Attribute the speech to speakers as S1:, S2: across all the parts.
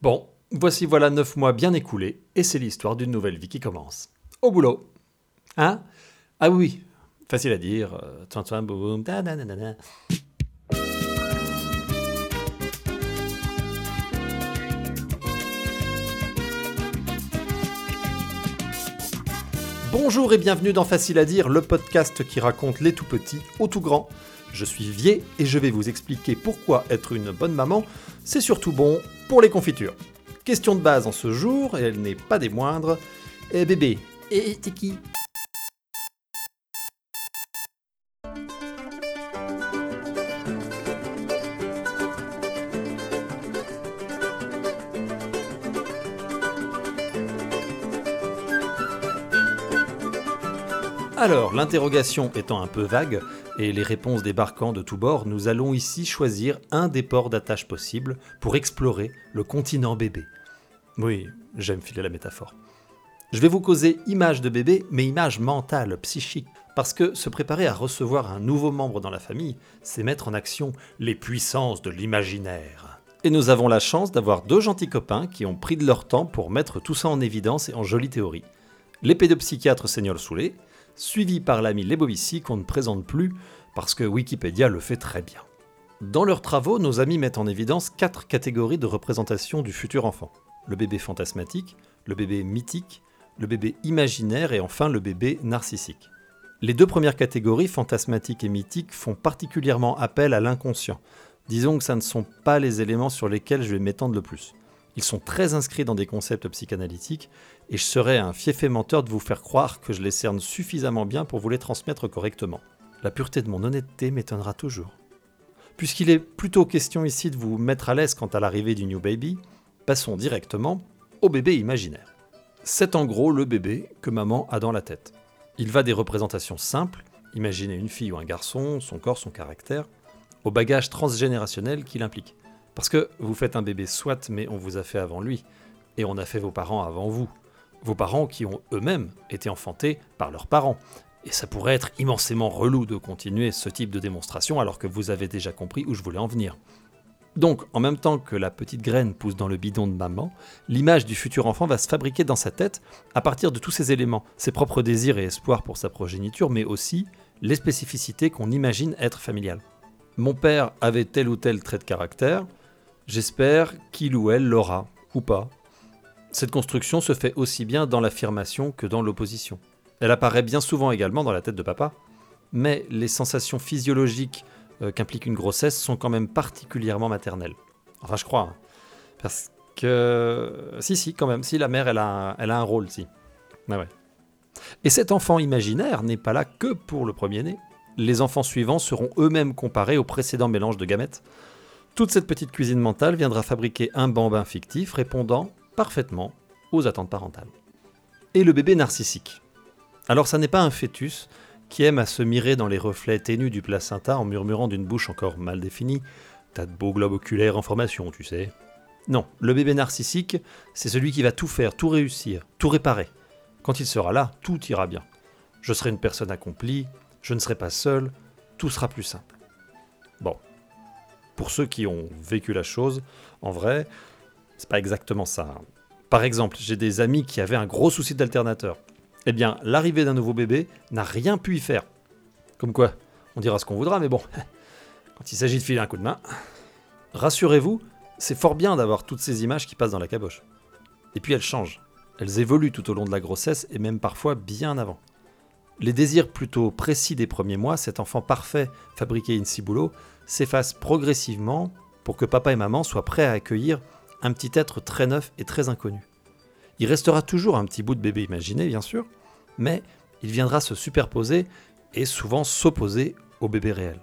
S1: Bon, voici voilà neuf mois bien écoulés, et c'est l'histoire d'une nouvelle vie qui commence. Au boulot. Hein? Ah oui, facile à dire. Bonjour et bienvenue dans Facile à dire, le podcast qui raconte les tout petits aux tout grands. Je suis Vier et je vais vous expliquer pourquoi être une bonne maman, c'est surtout bon pour les confitures. Question de base en ce jour, et elle n'est pas des moindres. Eh bébé, et t'es qui? Alors, l'interrogation étant un peu vague et les réponses débarquant de tous bords, nous allons ici choisir un des ports d'attache possibles pour explorer le continent bébé. Oui, j'aime filer la métaphore. Je vais vous causer image de bébé, mais image mentale, psychique, parce que se préparer à recevoir un nouveau membre dans la famille, c'est mettre en action les puissances de l'imaginaire. Et nous avons la chance d'avoir deux gentils copains qui ont pris de leur temps pour mettre tout ça en évidence et en jolie théorie. Les pédopsychiatres Seigneur Soulet, suivi par l'ami Lebovici qu'on ne présente plus parce que Wikipédia le fait très bien. Dans leurs travaux, nos amis mettent en évidence quatre catégories de représentation du futur enfant. Le bébé fantasmatique, le bébé mythique, le bébé imaginaire et enfin le bébé narcissique. Les deux premières catégories, fantasmatique et mythique, font particulièrement appel à l'inconscient. Disons que ça ne sont pas les éléments sur lesquels je vais m'étendre le plus. Ils sont très inscrits dans des concepts psychanalytiques et je serais un fiefé menteur de vous faire croire que je les cerne suffisamment bien pour vous les transmettre correctement. La pureté de mon honnêteté m'étonnera toujours. Puisqu'il est plutôt question ici de vous mettre à l'aise quant à l'arrivée du New Baby, passons directement au bébé imaginaire. C'est en gros le bébé que maman a dans la tête. Il va des représentations simples, imaginer une fille ou un garçon, son corps, son caractère, au bagage transgénérationnel qu'il implique. Parce que vous faites un bébé soit, mais on vous a fait avant lui, et on a fait vos parents avant vous. Vos parents qui ont eux-mêmes été enfantés par leurs parents. Et ça pourrait être immensément relou de continuer ce type de démonstration alors que vous avez déjà compris où je voulais en venir. Donc, en même temps que la petite graine pousse dans le bidon de maman, l'image du futur enfant va se fabriquer dans sa tête à partir de tous ces éléments, ses propres désirs et espoirs pour sa progéniture, mais aussi les spécificités qu'on imagine être familiales. Mon père avait tel ou tel trait de caractère, j'espère qu'il ou elle l'aura, ou pas. Cette construction se fait aussi bien dans l'affirmation que dans l'opposition. Elle apparaît bien souvent également dans la tête de papa, mais les sensations physiologiques euh, qu'implique une grossesse sont quand même particulièrement maternelles. Enfin, je crois. hein. Parce que... Si, si, quand même. Si, la mère, elle a un, elle a un rôle, si. Ouais, ouais. Et cet enfant imaginaire n'est pas là que pour le premier-né. Les enfants suivants seront eux-mêmes comparés au précédent mélange de gamètes. Toute cette petite cuisine mentale viendra fabriquer un bambin fictif répondant parfaitement aux attentes parentales. Et le bébé narcissique. Alors ça n'est pas un fœtus qui aime à se mirer dans les reflets ténus du placenta en murmurant d'une bouche encore mal définie T'as de beaux globes oculaires en formation, tu sais. Non, le bébé narcissique, c'est celui qui va tout faire, tout réussir, tout réparer. Quand il sera là, tout ira bien. Je serai une personne accomplie, je ne serai pas seul, tout sera plus simple. Bon. Pour ceux qui ont vécu la chose, en vrai, c'est pas exactement ça. hein. Par exemple, j'ai des amis qui avaient un gros souci d'alternateur. Eh bien, l'arrivée d'un nouveau bébé n'a rien pu y faire. Comme quoi, on dira ce qu'on voudra, mais bon, quand il s'agit de filer un coup de main. Rassurez-vous, c'est fort bien d'avoir toutes ces images qui passent dans la caboche. Et puis elles changent. Elles évoluent tout au long de la grossesse et même parfois bien avant. Les désirs plutôt précis des premiers mois, cet enfant parfait fabriqué in cibulo, s'effacent progressivement pour que papa et maman soient prêts à accueillir un petit être très neuf et très inconnu. Il restera toujours un petit bout de bébé imaginé, bien sûr, mais il viendra se superposer et souvent s'opposer au bébé réel.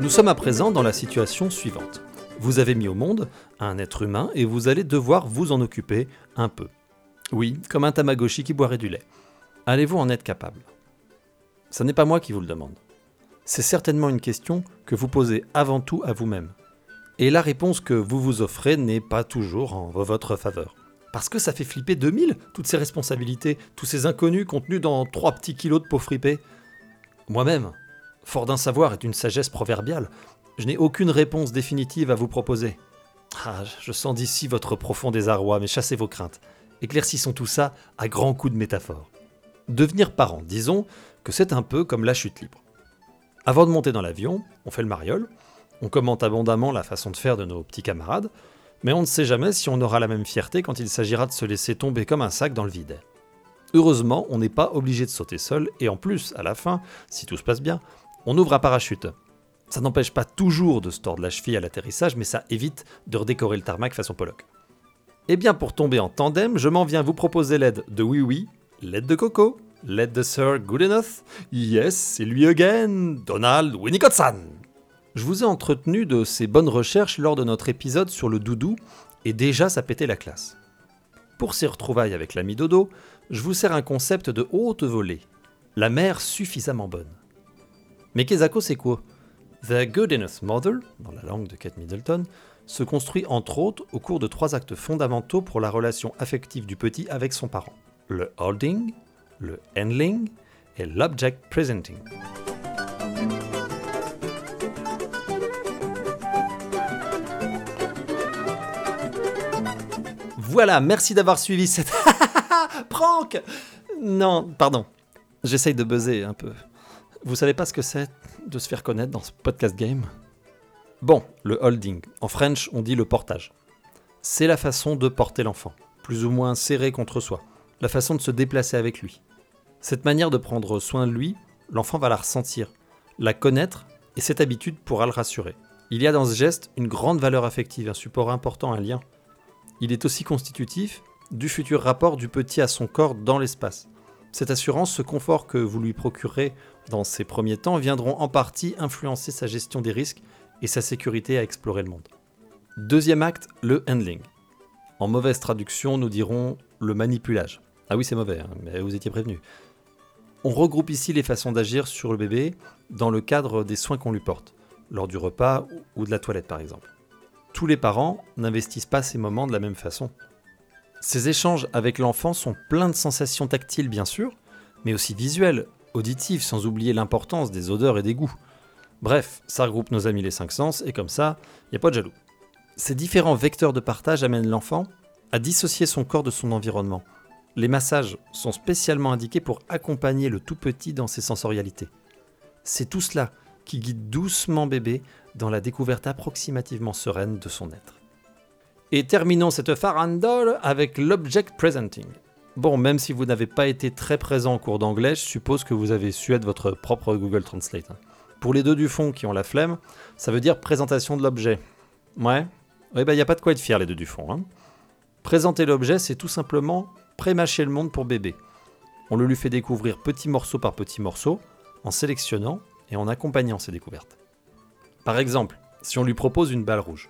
S1: Nous sommes à présent dans la situation suivante. Vous avez mis au monde un être humain et vous allez devoir vous en occuper un peu. Oui, comme un Tamagotchi qui boirait du lait. Allez-vous en être capable? Ce n'est pas moi qui vous le demande. C'est certainement une question que vous posez avant tout à vous-même. Et la réponse que vous vous offrez n'est pas toujours en votre faveur. Parce que ça fait flipper 2000, toutes ces responsabilités, tous ces inconnus contenus dans 3 petits kilos de peau fripée. Moi-même, fort d'un savoir et d'une sagesse proverbiale, je n'ai aucune réponse définitive à vous proposer. Ah, je sens d'ici votre profond désarroi, mais chassez vos craintes. Éclaircissons tout ça à grands coups de métaphore. Devenir parent, disons que c'est un peu comme la chute libre. Avant de monter dans l'avion, on fait le mariole, on commente abondamment la façon de faire de nos petits camarades, mais on ne sait jamais si on aura la même fierté quand il s'agira de se laisser tomber comme un sac dans le vide. Heureusement, on n'est pas obligé de sauter seul, et en plus, à la fin, si tout se passe bien, on ouvre à parachute. Ça n'empêche pas toujours de se tordre la cheville à l'atterrissage, mais ça évite de redécorer le tarmac façon Pollock. Eh bien, pour tomber en tandem, je m'en viens vous proposer l'aide de Oui Oui, l'aide de Coco, l'aide de Sir Goodenough, yes, c'est lui again, Donald Winnicott-san. Je vous ai entretenu de ces bonnes recherches lors de notre épisode sur le doudou, et déjà ça pétait la classe. Pour ces retrouvailles avec l'ami Dodo, je vous sers un concept de haute volée, la mère suffisamment bonne. Mais Kezako, c'est quoi? The Good Enough Mother, dans la langue de Kate Middleton, se construit entre autres au cours de trois actes fondamentaux pour la relation affective du petit avec son parent le holding, le handling et l'object presenting. Voilà, merci d'avoir suivi cette prank. Non, pardon. J'essaye de buzzer un peu. Vous savez pas ce que c'est de se faire connaître dans ce podcast game? Bon, le holding. En French, on dit le portage. C'est la façon de porter l'enfant, plus ou moins serré contre soi, la façon de se déplacer avec lui. Cette manière de prendre soin de lui, l'enfant va la ressentir, la connaître, et cette habitude pourra le rassurer. Il y a dans ce geste une grande valeur affective, un support important, un lien. Il est aussi constitutif du futur rapport du petit à son corps dans l'espace. Cette assurance, ce confort que vous lui procurez dans ces premiers temps viendront en partie influencer sa gestion des risques et sa sécurité à explorer le monde. Deuxième acte, le handling. En mauvaise traduction, nous dirons le manipulage. Ah oui, c'est mauvais, hein, mais vous étiez prévenu. On regroupe ici les façons d'agir sur le bébé dans le cadre des soins qu'on lui porte, lors du repas ou de la toilette par exemple. Tous les parents n'investissent pas ces moments de la même façon. Ces échanges avec l'enfant sont pleins de sensations tactiles bien sûr, mais aussi visuelles, auditives, sans oublier l'importance des odeurs et des goûts. Bref, ça regroupe nos amis les cinq sens, et comme ça, il n'y a pas de jaloux. Ces différents vecteurs de partage amènent l'enfant à dissocier son corps de son environnement. Les massages sont spécialement indiqués pour accompagner le tout petit dans ses sensorialités. C'est tout cela qui guide doucement bébé dans la découverte approximativement sereine de son être. Et terminons cette farandole avec l'object presenting. Bon, même si vous n'avez pas été très présent en cours d'anglais, je suppose que vous avez su être votre propre Google Translate. Pour les deux du fond qui ont la flemme, ça veut dire présentation de l'objet. Ouais Oui, bah, il n'y a pas de quoi être fier, les deux du fond. Hein. Présenter l'objet, c'est tout simplement prémâcher le monde pour bébé. On le lui fait découvrir petit morceau par petit morceau, en sélectionnant et en accompagnant ses découvertes. Par exemple, si on lui propose une balle rouge,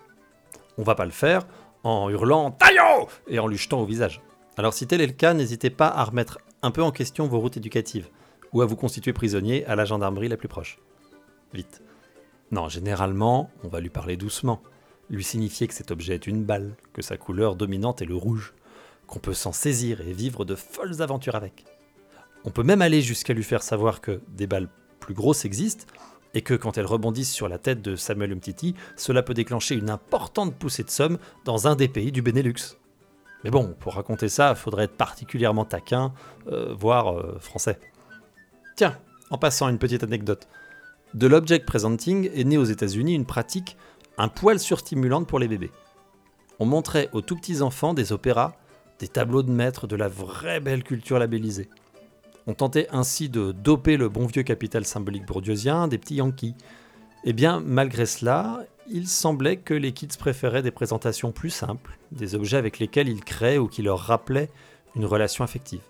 S1: on va pas le faire en hurlant Taillot et en lui jetant au visage. Alors si tel est le cas, n'hésitez pas à remettre un peu en question vos routes éducatives, ou à vous constituer prisonnier à la gendarmerie la plus proche. Vite. Non, généralement, on va lui parler doucement, lui signifier que cet objet est une balle, que sa couleur dominante est le rouge, qu'on peut s'en saisir et vivre de folles aventures avec. On peut même aller jusqu'à lui faire savoir que des balles plus grosses existent, et que quand elles rebondissent sur la tête de Samuel Umtiti, cela peut déclencher une importante poussée de somme dans un des pays du Benelux. Mais bon, pour raconter ça, faudrait être particulièrement taquin, euh, voire euh, français. Tiens, en passant une petite anecdote. De l'object presenting est née aux États-Unis une pratique un poil surstimulante pour les bébés. On montrait aux tout petits enfants des opéras, des tableaux de maîtres, de la vraie belle culture labellisée. On tentait ainsi de doper le bon vieux capital symbolique bourdieusien des petits Yankees. Eh bien, malgré cela, il semblait que les kids préféraient des présentations plus simples, des objets avec lesquels ils créaient ou qui leur rappelaient une relation affective.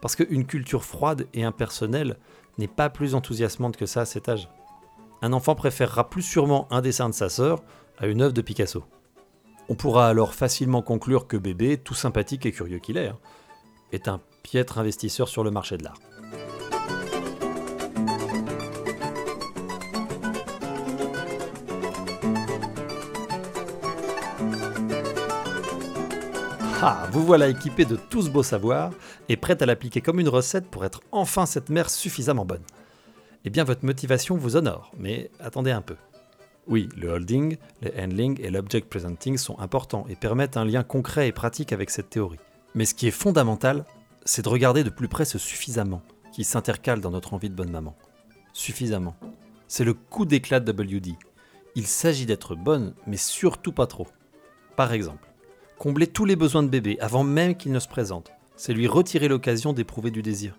S1: Parce qu'une culture froide et impersonnelle n'est pas plus enthousiasmante que ça à cet âge. Un enfant préférera plus sûrement un dessin de sa sœur à une œuvre de Picasso. On pourra alors facilement conclure que bébé, tout sympathique et curieux qu'il est, hein, est un piètre investisseur sur le marché de l'art. Ah, vous voilà équipé de tout ce beau savoir et prêt à l'appliquer comme une recette pour être enfin cette mère suffisamment bonne. eh bien votre motivation vous honore, mais attendez un peu. Oui, le holding, le handling et l'object presenting sont importants et permettent un lien concret et pratique avec cette théorie. Mais ce qui est fondamental, c'est de regarder de plus près ce suffisamment qui s'intercale dans notre envie de bonne maman. Suffisamment. C'est le coup d'éclat de WD. Il s'agit d'être bonne, mais surtout pas trop. Par exemple, combler tous les besoins de bébé avant même qu'il ne se présente, c'est lui retirer l'occasion d'éprouver du désir.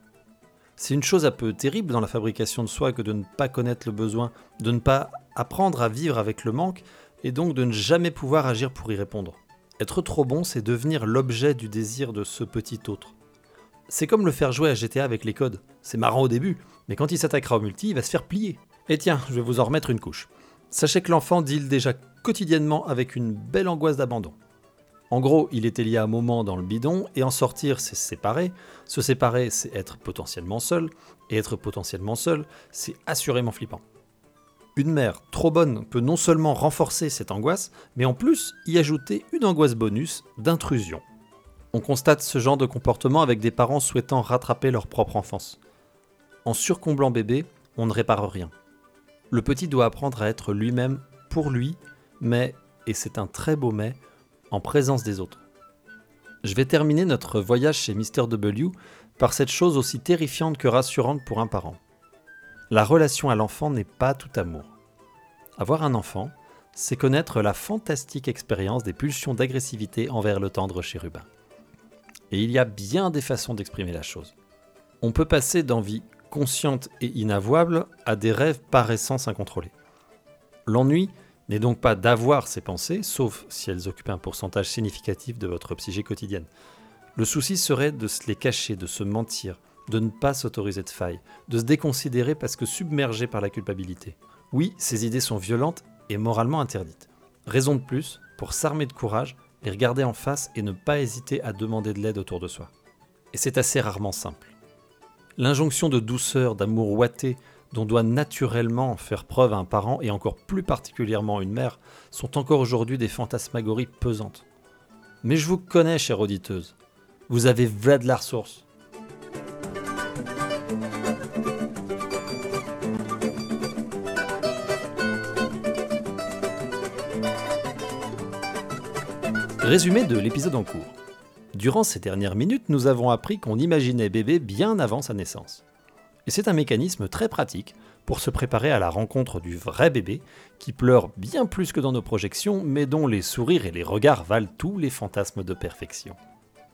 S1: C'est une chose un peu terrible dans la fabrication de soi que de ne pas connaître le besoin, de ne pas apprendre à vivre avec le manque et donc de ne jamais pouvoir agir pour y répondre. Être trop bon, c'est devenir l'objet du désir de ce petit autre. C'est comme le faire jouer à GTA avec les codes. C'est marrant au début, mais quand il s'attaquera au multi, il va se faire plier. Et tiens, je vais vous en remettre une couche. Sachez que l'enfant deal déjà quotidiennement avec une belle angoisse d'abandon. En gros, il était lié à un moment dans le bidon, et en sortir, c'est se séparer. Se séparer, c'est être potentiellement seul, et être potentiellement seul, c'est assurément flippant. Une mère trop bonne peut non seulement renforcer cette angoisse, mais en plus y ajouter une angoisse bonus d'intrusion. On constate ce genre de comportement avec des parents souhaitant rattraper leur propre enfance. En surcomblant bébé, on ne répare rien. Le petit doit apprendre à être lui-même pour lui, mais, et c'est un très beau mais, en présence des autres. Je vais terminer notre voyage chez Mr. W par cette chose aussi terrifiante que rassurante pour un parent. La relation à l'enfant n'est pas tout amour. Avoir un enfant, c'est connaître la fantastique expérience des pulsions d'agressivité envers le tendre chérubin. Et il y a bien des façons d'exprimer la chose. On peut passer d'envie consciente et inavouable à des rêves paraissant incontrôlés. L'ennui n'est donc pas d'avoir ces pensées, sauf si elles occupent un pourcentage significatif de votre psyché quotidienne. Le souci serait de se les cacher, de se mentir, de ne pas s'autoriser de faille, de se déconsidérer parce que submergé par la culpabilité. Oui, ces idées sont violentes et moralement interdites. Raison de plus pour s'armer de courage, les regarder en face et ne pas hésiter à demander de l'aide autour de soi. Et c'est assez rarement simple. L'injonction de douceur, d'amour ouaté, dont doit naturellement faire preuve un parent et encore plus particulièrement une mère, sont encore aujourd'hui des fantasmagories pesantes. Mais je vous connais, chère auditeuse. Vous avez vrai de la ressource. Résumé de l'épisode en cours. Durant ces dernières minutes, nous avons appris qu'on imaginait bébé bien avant sa naissance. Et c'est un mécanisme très pratique pour se préparer à la rencontre du vrai bébé, qui pleure bien plus que dans nos projections, mais dont les sourires et les regards valent tous les fantasmes de perfection.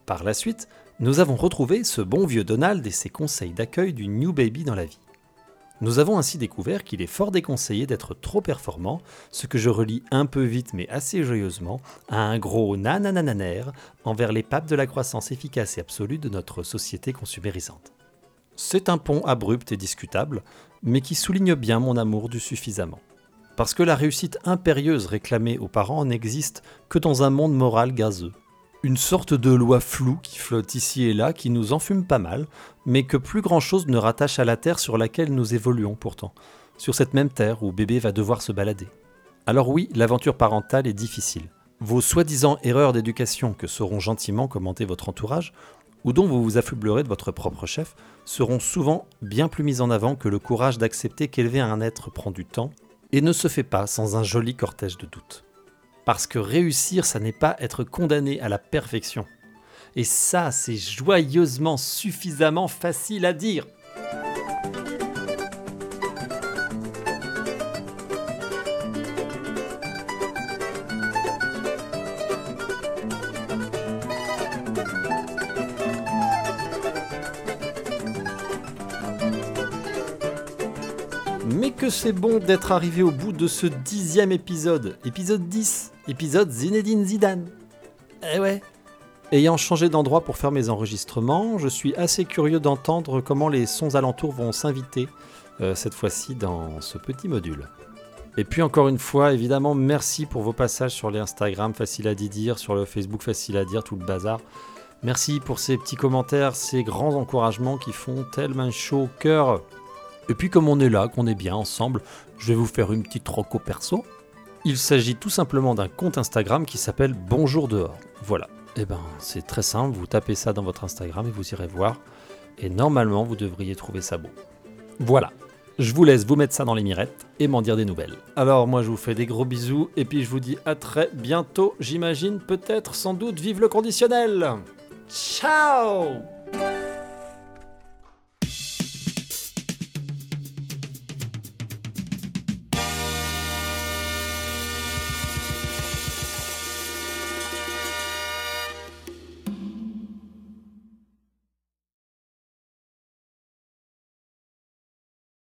S1: Par la suite, nous avons retrouvé ce bon vieux Donald et ses conseils d'accueil du new baby dans la vie. Nous avons ainsi découvert qu'il est fort déconseillé d'être trop performant, ce que je relis un peu vite mais assez joyeusement à un gros nananananer envers les papes de la croissance efficace et absolue de notre société consumérisante. C'est un pont abrupt et discutable, mais qui souligne bien mon amour du suffisamment. Parce que la réussite impérieuse réclamée aux parents n'existe que dans un monde moral gazeux. Une sorte de loi floue qui flotte ici et là, qui nous enfume pas mal, mais que plus grand chose ne rattache à la terre sur laquelle nous évoluons pourtant, sur cette même terre où bébé va devoir se balader. Alors oui, l'aventure parentale est difficile. Vos soi-disant erreurs d'éducation que sauront gentiment commenter votre entourage ou dont vous vous affublerez de votre propre chef, seront souvent bien plus mis en avant que le courage d'accepter qu'élever un être prend du temps et ne se fait pas sans un joli cortège de doutes. Parce que réussir, ça n'est pas être condamné à la perfection. Et ça, c'est joyeusement suffisamment facile à dire. Que c'est bon d'être arrivé au bout de ce dixième épisode, épisode 10, épisode Zinedine Zidane. Eh ouais. Ayant changé d'endroit pour faire mes enregistrements, je suis assez curieux d'entendre comment les sons alentours vont s'inviter, euh, cette fois-ci dans ce petit module. Et puis encore une fois, évidemment, merci pour vos passages sur les Instagram, facile à dire, sur le Facebook, facile à dire, tout le bazar. Merci pour ces petits commentaires, ces grands encouragements qui font tellement chaud au cœur. Et puis comme on est là, qu'on est bien ensemble, je vais vous faire une petite roco perso. Il s'agit tout simplement d'un compte Instagram qui s'appelle Bonjour dehors. Voilà. Et eh ben c'est très simple, vous tapez ça dans votre Instagram et vous irez voir. Et normalement vous devriez trouver ça beau. Voilà. Je vous laisse vous mettre ça dans les mirettes et m'en dire des nouvelles. Alors moi je vous fais des gros bisous et puis je vous dis à très bientôt, j'imagine, peut-être, sans doute, vive le conditionnel Ciao